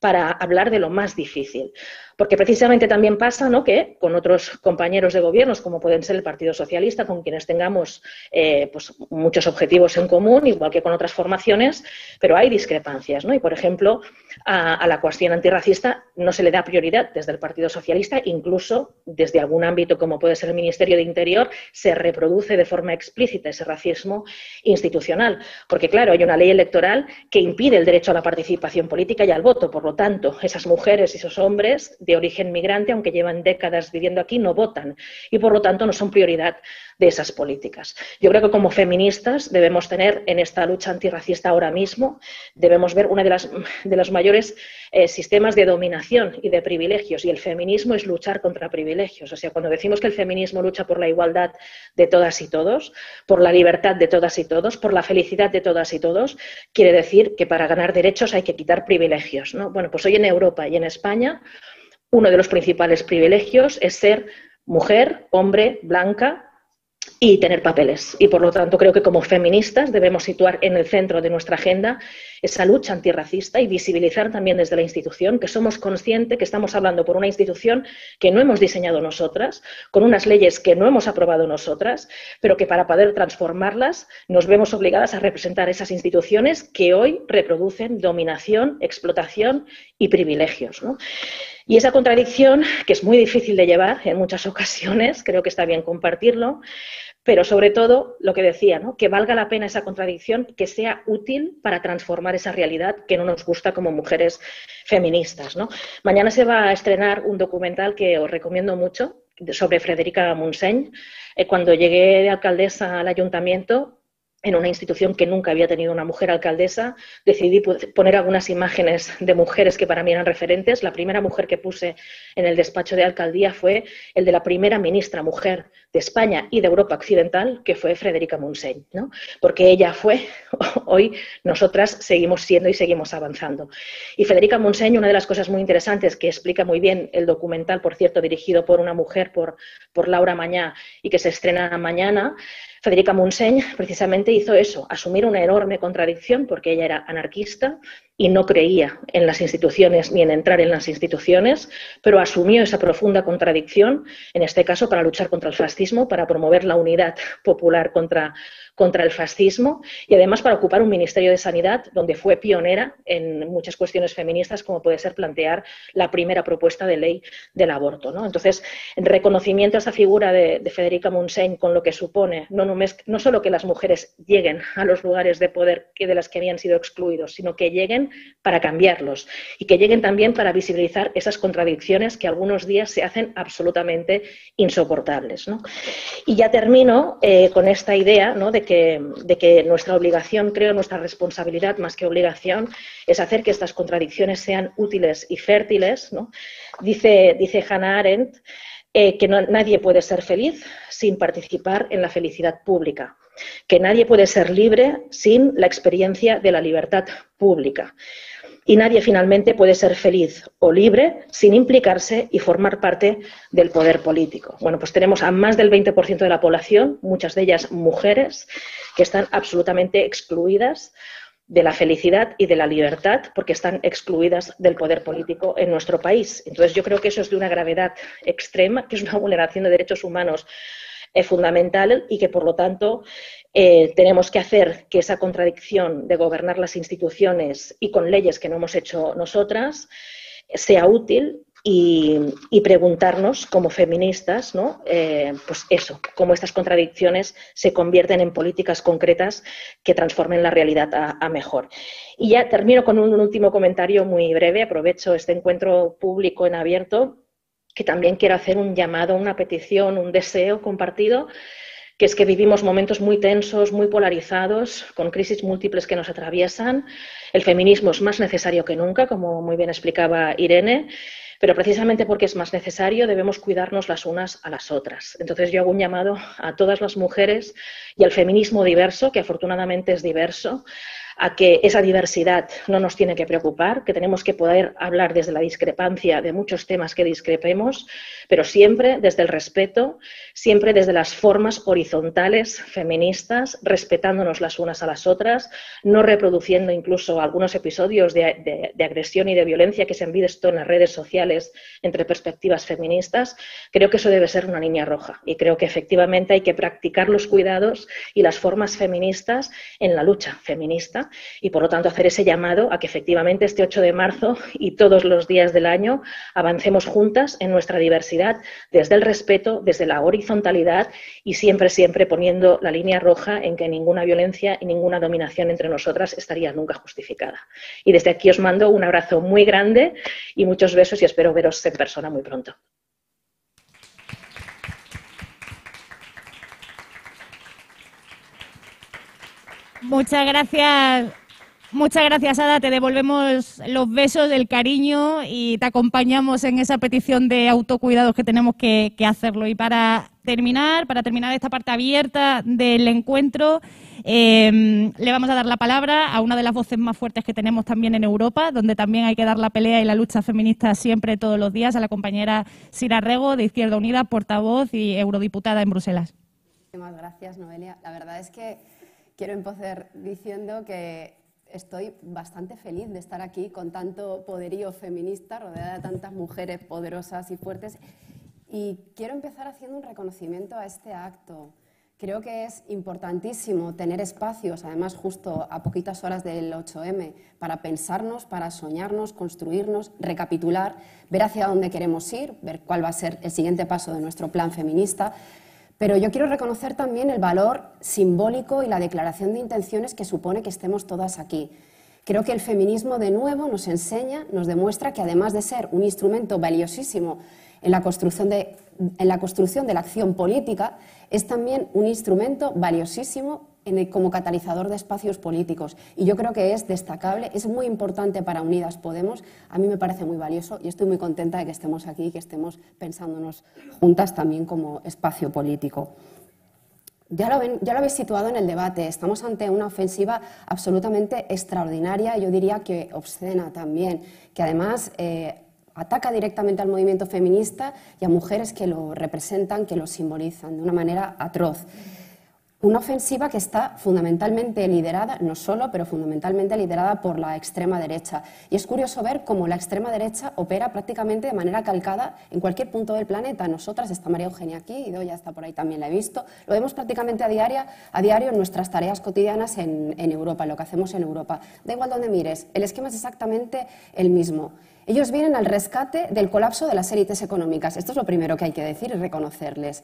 para hablar de lo más difícil. Porque precisamente también pasa ¿no? que con otros compañeros de gobiernos, como pueden ser el Partido Socialista, con quienes tengamos eh, pues, muchos objetivos en común, igual que con otras formaciones, pero hay discrepancias. ¿no? Y, por ejemplo, a, la cuestión antirracista no se le da prioridad desde el Partido Socialista, incluso desde algún ámbito como puede ser el Ministerio de Interior, se reproduce de forma explícita ese racismo institucional. Porque, claro, hay una ley electoral que impide el derecho a la participación política y al voto. Por lo tanto, esas mujeres y esos hombres de origen migrante, aunque llevan décadas viviendo aquí, no votan y por lo tanto no son prioridad de esas políticas. Yo creo que como feministas debemos tener en esta lucha antirracista ahora mismo, debemos ver uno de, de los mayores eh, sistemas de dominación y de privilegios y el feminismo es luchar contra privilegios. O sea, cuando decimos que el feminismo lucha por la igualdad de todas y todos, por la libertad de todas y todos, por la felicidad de todas y todos, quiere decir que para ganar derechos hay que quitar privilegios. ¿no? Pues hoy en Europa y en España uno de los principales privilegios es ser mujer, hombre, blanca, y tener papeles. Y por lo tanto creo que como feministas debemos situar en el centro de nuestra agenda esa lucha antirracista y visibilizar también desde la institución que somos conscientes que estamos hablando por una institución que no hemos diseñado nosotras, con unas leyes que no hemos aprobado nosotras, pero que para poder transformarlas nos vemos obligadas a representar esas instituciones que hoy reproducen dominación, explotación y privilegios. Y esa contradicción, que es muy difícil de llevar en muchas ocasiones, creo que está bien compartirlo, pero sobre todo lo que decía, ¿no? que valga la pena esa contradicción, que sea útil para transformar esa realidad que no nos gusta como mujeres feministas. Mañana se va a estrenar un documental que os recomiendo mucho sobre Frederica Montseny. Eh, cuando llegué de alcaldesa al ayuntamiento, en una institución que nunca había tenido una mujer alcaldesa, decidí poner algunas imágenes de mujeres que para mí eran referentes. La primera mujer que puse en el despacho de alcaldía fue el de la primera ministra mujer de España y de Europa Occidental, que fue Frederica Montseny, ¿no? porque ella fue, hoy nosotras seguimos siendo y seguimos avanzando. Y Federica Montseny, una de las cosas muy interesantes que explica muy bien el documental, por cierto, dirigido por una mujer, por, por Laura Mañá, y que se estrena mañana, Federica Munseny precisamente hizo eso, asumir una enorme contradicción porque ella era anarquista y no creía en las instituciones ni en entrar en las instituciones, pero asumió esa profunda contradicción, en este caso para luchar contra el fascismo, para promover la unidad popular contra, contra el fascismo y además para ocupar un Ministerio de Sanidad donde fue pionera en muchas cuestiones feministas, como puede ser plantear la primera propuesta de ley del aborto. ¿no? Entonces, en reconocimiento a esa figura de, Federica Munseny con lo que supone no, no, solo que las mujeres lleguen a los lugares de poder de las que habían sido excluidos, sino que lleguen para cambiarlos y que lleguen también para visibilizar esas contradicciones que algunos días se hacen absolutamente insoportables. ¿no? Y ya termino eh, con esta idea ¿no? de de que, nuestra obligación, creo, nuestra responsabilidad más que obligación, es hacer que estas contradicciones sean útiles y fértiles. Dice, dice Hannah Arendt eh, que nadie puede ser feliz sin participar en la felicidad pública, que nadie puede ser libre sin la experiencia de la libertad pública y nadie finalmente puede ser feliz o libre sin implicarse y formar parte del poder político. Bueno, pues tenemos a más del 20% de la población, muchas de ellas mujeres, que están absolutamente excluidas de la felicidad y de la libertad porque están excluidas del poder político en nuestro país. Entonces, yo creo que eso es de una gravedad extrema, que es una vulneración de derechos humanos eh, fundamental y que, por lo tanto, eh, tenemos que hacer que esa contradicción de gobernar las instituciones y con leyes que no hemos hecho nosotras sea útil y, preguntarnos como feministas, ¿no? Eh, pues eso, cómo estas contradicciones se convierten en políticas concretas que transformen la realidad a, mejor. Y ya termino con un, último comentario muy breve. Aprovecho este encuentro público en abierto, que también quiero hacer un llamado, una petición, un deseo compartido que es que vivimos momentos muy tensos, muy polarizados, con crisis múltiples que nos atraviesan. El feminismo es más necesario que nunca, como muy bien explicaba Irene, pero precisamente porque es más necesario debemos cuidarnos las unas a las otras. Entonces yo hago un llamado a todas las mujeres y al feminismo diverso, que afortunadamente es diverso, a que esa diversidad no nos tiene que preocupar, que tenemos que poder hablar desde la discrepancia de muchos temas que discrepemos, pero siempre desde el respeto, siempre desde las formas horizontales feministas, respetándonos las unas a las otras, no reproduciendo incluso algunos episodios de, agresión y de violencia que se han visto en las redes sociales entre perspectivas feministas. Creo que eso debe ser una línea roja y creo que efectivamente hay que practicar los cuidados y las formas feministas en la lucha feminista y, por lo tanto, hacer ese llamado a que efectivamente este 8 de marzo y todos los días del año avancemos juntas en nuestra diversidad desde el respeto, desde la horizontalidad y siempre, siempre poniendo la línea roja en que ninguna violencia y ninguna dominación entre nosotras estaría nunca justificada. Y desde aquí os mando un abrazo muy grande y muchos besos y espero veros en persona muy pronto. Muchas gracias. Muchas gracias, Ada. Te devolvemos los besos, el cariño y te acompañamos en esa petición de autocuidados que tenemos que, hacerlo. Y para terminar, para terminar esta parte abierta del encuentro, em, le vamos a dar la palabra a una de las voces más fuertes que tenemos también en Europa, donde también hay que dar la pelea y la lucha feminista siempre, todos los días, a la compañera Sira Rego, de Izquierda Unida, portavoz y eurodiputada en Bruselas. Muchísimas gracias, Noelia. La verdad es que quiero empezar diciendo que estoy bastante feliz de estar aquí con tanto poderío feminista, rodeada de tantas mujeres poderosas y fuertes. Y quiero empezar haciendo un reconocimiento a este acto. Creo que es importantísimo tener espacios, además justo a poquitas horas del 8M, para pensarnos, para soñarnos, construirnos, recapitular, ver hacia dónde queremos ir, ver cuál va a ser el siguiente paso de nuestro plan feminista, pero yo quiero reconocer también el valor simbólico y la declaración de intenciones que supone que estemos todas aquí. Creo que el feminismo de nuevo nos enseña, nos demuestra que además de ser un instrumento valiosísimo en la construcción de, en la, construcción de la acción política, es también un instrumento valiosísimo como catalizador de espacios políticos. Y yo creo que es destacable, es muy importante para Unidas Podemos. A mí me parece muy valioso y estoy muy contenta de que estemos aquí y que estemos pensándonos juntas también como espacio político. Ya lo, ya lo habéis situado en el debate, estamos ante una ofensiva absolutamente extraordinaria, yo diría que obscena también, que además eh, ataca directamente al movimiento feminista y a mujeres que lo representan, que lo simbolizan de una manera atroz. Una ofensiva que está fundamentalmente liderada, no solo, pero fundamentalmente liderada por la extrema derecha. Y es curioso ver cómo la extrema derecha opera prácticamente de manera calcada en cualquier punto del planeta. Nosotras, está María Eugenia aquí, y ya está por ahí también, la he visto. Lo vemos prácticamente a, diaria, a diario en nuestras tareas cotidianas en, en Europa, en lo que hacemos en Europa. Da igual donde mires, el esquema es exactamente el mismo. Ellos vienen al rescate del colapso de las élites económicas. Esto es lo primero que hay que decir y reconocerles.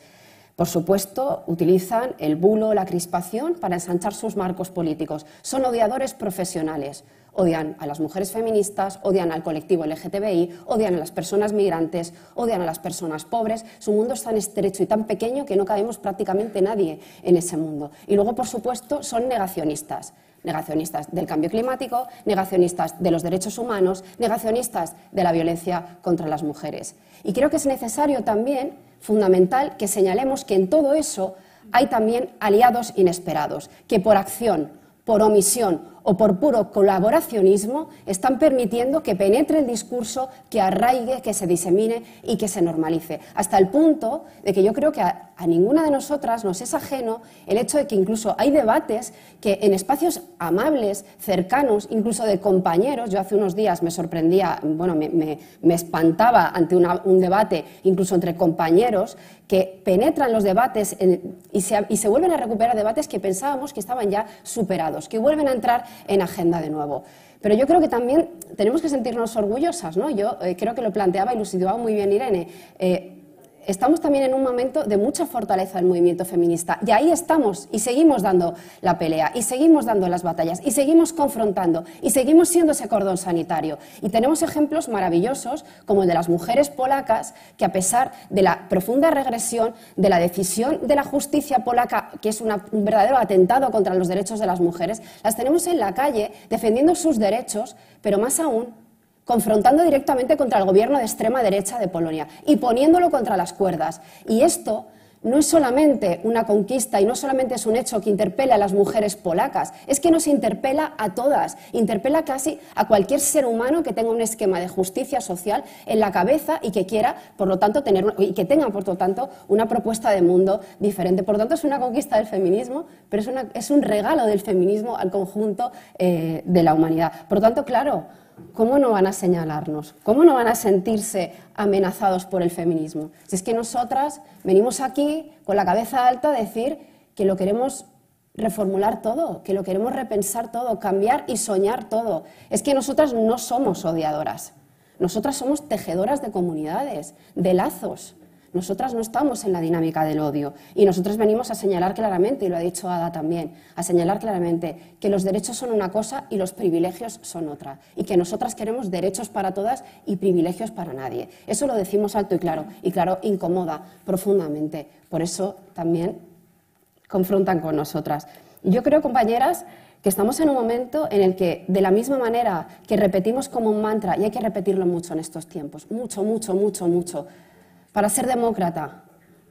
Por supuesto, utilizan el bulo, la crispación para ensanchar sus marcos políticos. Son odiadores profesionales. Odian a las mujeres feministas, odian al colectivo LGTBI, odian a las personas migrantes, odian a las personas pobres. Su mundo es tan estrecho y tan pequeño que no cabemos prácticamente nadie en ese mundo. Y luego, por supuesto, son negacionistas negacionistas del cambio climático, negacionistas de los derechos humanos, negacionistas de la violencia contra las mujeres. Y creo que es necesario también fundamental que señalemos que en todo eso hay también aliados inesperados, que por acción, por omisión o por puro colaboracionismo están permitiendo que penetre el discurso, que arraigue, que se disemine y que se normalice. Hasta el punto de que yo creo que a, ninguna de nosotras nos es ajeno el hecho de que incluso hay debates que en espacios amables, cercanos, incluso de compañeros, yo hace unos días me sorprendía, bueno, me, espantaba ante un debate incluso entre compañeros, que penetran los debates y, se, y se vuelven a recuperar debates que pensábamos que estaban ya superados, que vuelven a entrar en agenda de nuevo. Pero yo creo que también tenemos que sentirnos orgullosas, ¿no? Yo eh, creo que lo planteaba y lo situaba muy bien Irene. Eh, estamos también en un momento de mucha fortaleza del movimiento feminista y ahí estamos y seguimos dando la pelea y seguimos dando las batallas y seguimos confrontando y seguimos siendo ese cordón sanitario. Y tenemos ejemplos maravillosos como el de las mujeres polacas que a pesar de la profunda regresión de la decisión de la justicia polaca, que es un verdadero atentado contra los derechos de las mujeres, las tenemos en la calle defendiendo sus derechos, pero más aún confrontando directamente contra el gobierno de extrema derecha de Polonia y poniéndolo contra las cuerdas. Y esto no es solamente una conquista y no solamente es un hecho que interpela a las mujeres polacas, es que nos interpela a todas, interpela casi a cualquier ser humano que tenga un esquema de justicia social en la cabeza y que quiera, por lo tanto, tener y que tenga, por lo tanto, una propuesta de mundo diferente. Por lo tanto, es una conquista del feminismo, pero es, es un regalo del feminismo al conjunto eh, de la humanidad. Por lo tanto, claro, ¿cómo no van a señalarnos? ¿Cómo no van a sentirse amenazados por el feminismo? Si es que nosotras venimos aquí con la cabeza alta a decir que lo queremos reformular todo, que lo queremos repensar todo, cambiar y soñar todo. Es que nosotras no somos odiadoras, nosotras somos tejedoras de comunidades, de lazos. Nosotras no estamos en la dinámica del odio y nosotros venimos a señalar claramente, y lo ha dicho Ada también, a señalar claramente que los derechos son una cosa y los privilegios son otra y que nosotras queremos derechos para todas y privilegios para nadie. Eso lo decimos alto y claro y claro, incomoda profundamente. Por eso también confrontan con nosotras. Yo creo, compañeras, que estamos en un momento en el que, de la misma manera que repetimos como un mantra, y hay que repetirlo mucho en estos tiempos, mucho, mucho, mucho, mucho, para ser demócrata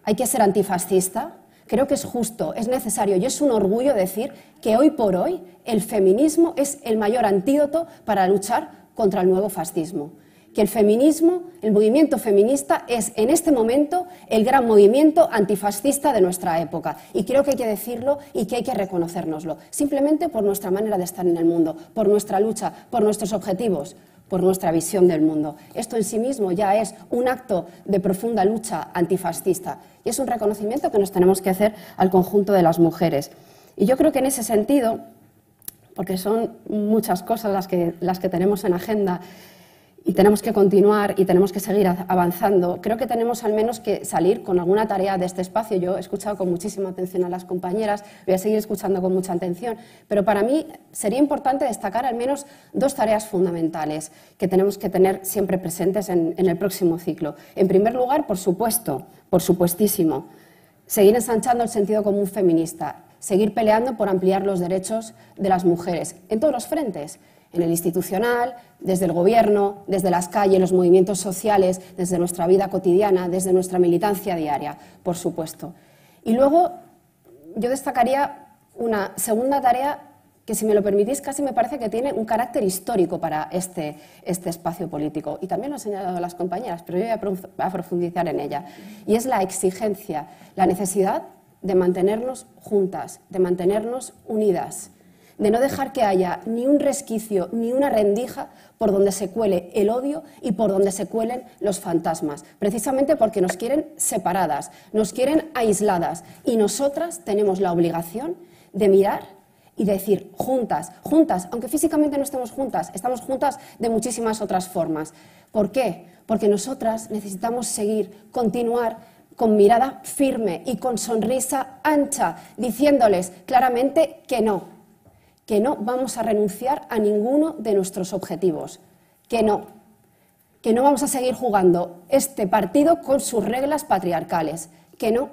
hay que ser antifascista. Creo que es justo, es necesario y es un orgullo decir que hoy por hoy el feminismo es el mayor antídoto para luchar contra el nuevo fascismo. Que el feminismo, el movimiento feminista, es en este momento el gran movimiento antifascista de nuestra época. Y creo que hay que decirlo y que hay que reconocérnoslo, simplemente por nuestra manera de estar en el mundo, por nuestra lucha, por nuestros objetivos, por nuestra visión del mundo. Esto en sí mismo ya es un acto de profunda lucha antifascista y es un reconocimiento que nos tenemos que hacer al conjunto de las mujeres. Y yo creo que en ese sentido, porque son muchas cosas las que, tenemos en agenda, y tenemos que continuar y tenemos que seguir avanzando. Creo que tenemos al menos que salir con alguna tarea de este espacio. Yo he escuchado con muchísima atención a las compañeras, voy a seguir escuchando con mucha atención, pero para mí sería importante destacar al menos dos tareas fundamentales que tenemos que tener siempre presentes en, el próximo ciclo. En primer lugar, por supuesto, por supuestísimo, seguir ensanchando el sentido común feminista, seguir peleando por ampliar los derechos de las mujeres en todos los frentes en el institucional, desde el gobierno, desde las calles, los movimientos sociales, desde nuestra vida cotidiana, desde nuestra militancia diaria, por supuesto. Y luego yo destacaría una segunda tarea que, si me lo permitís, casi me parece que tiene un carácter histórico para este, este espacio político. Y también lo han señalado las compañeras, pero yo voy a profundizar en ella. Y es la exigencia, la necesidad de mantenernos juntas, de mantenernos unidas, de no dejar que haya ni un resquicio ni una rendija por donde se cuele el odio y por donde se cuelen los fantasmas, precisamente porque nos quieren separadas, nos quieren aisladas y nosotras tenemos la obligación de mirar y decir juntas, juntas, aunque físicamente no estemos juntas, estamos juntas de muchísimas otras formas. ¿Por qué? Porque nosotras necesitamos seguir, continuar con mirada firme y con sonrisa ancha, diciéndoles claramente que no, que no vamos a renunciar a ninguno de nuestros objetivos, que no, que no vamos a seguir jugando este partido con sus reglas patriarcales, que no,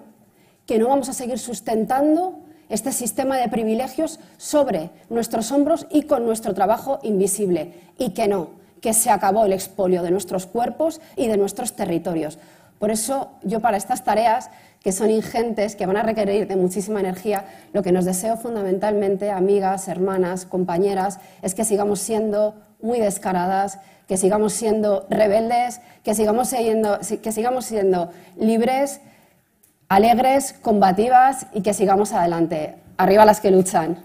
que no vamos a seguir sustentando este sistema de privilegios sobre nuestros hombros y con nuestro trabajo invisible, y que no, que se acabó el expolio de nuestros cuerpos y de nuestros territorios. Por eso yo para estas tareas, que son ingentes, que van a requerir de muchísima energía, lo que nos deseo fundamentalmente, amigas, hermanas, compañeras, es que sigamos siendo muy descaradas, que sigamos siendo rebeldes, que sigamos siendo, que sigamos siendo libres, alegres, combativas y que sigamos adelante. Arriba las que luchan.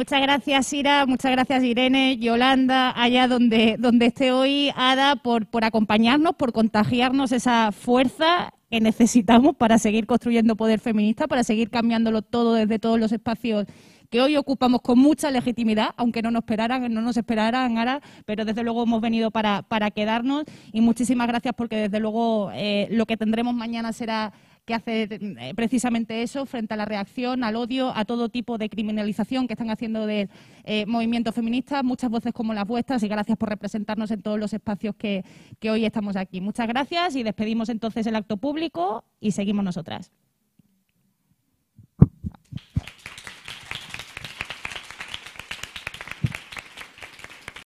Muchas gracias, Ira, muchas gracias, Irene, Yolanda, allá donde, donde esté hoy, Ada, por, por acompañarnos, por contagiarnos esa fuerza que necesitamos para seguir construyendo poder feminista, para seguir cambiándolo todo desde todos los espacios que hoy ocupamos con mucha legitimidad, aunque no nos esperaran, no nos esperaran ahora, pero desde luego hemos venido para, para quedarnos. Y muchísimas gracias porque desde luego eh, lo que tendremos mañana será que hace eh, precisamente eso frente a la reacción, al odio, a todo tipo de criminalización que están haciendo del eh, movimiento feminista, muchas voces como las vuestras y gracias por representarnos en todos los espacios que, que hoy estamos aquí. Muchas gracias y despedimos entonces el acto público y seguimos nosotras.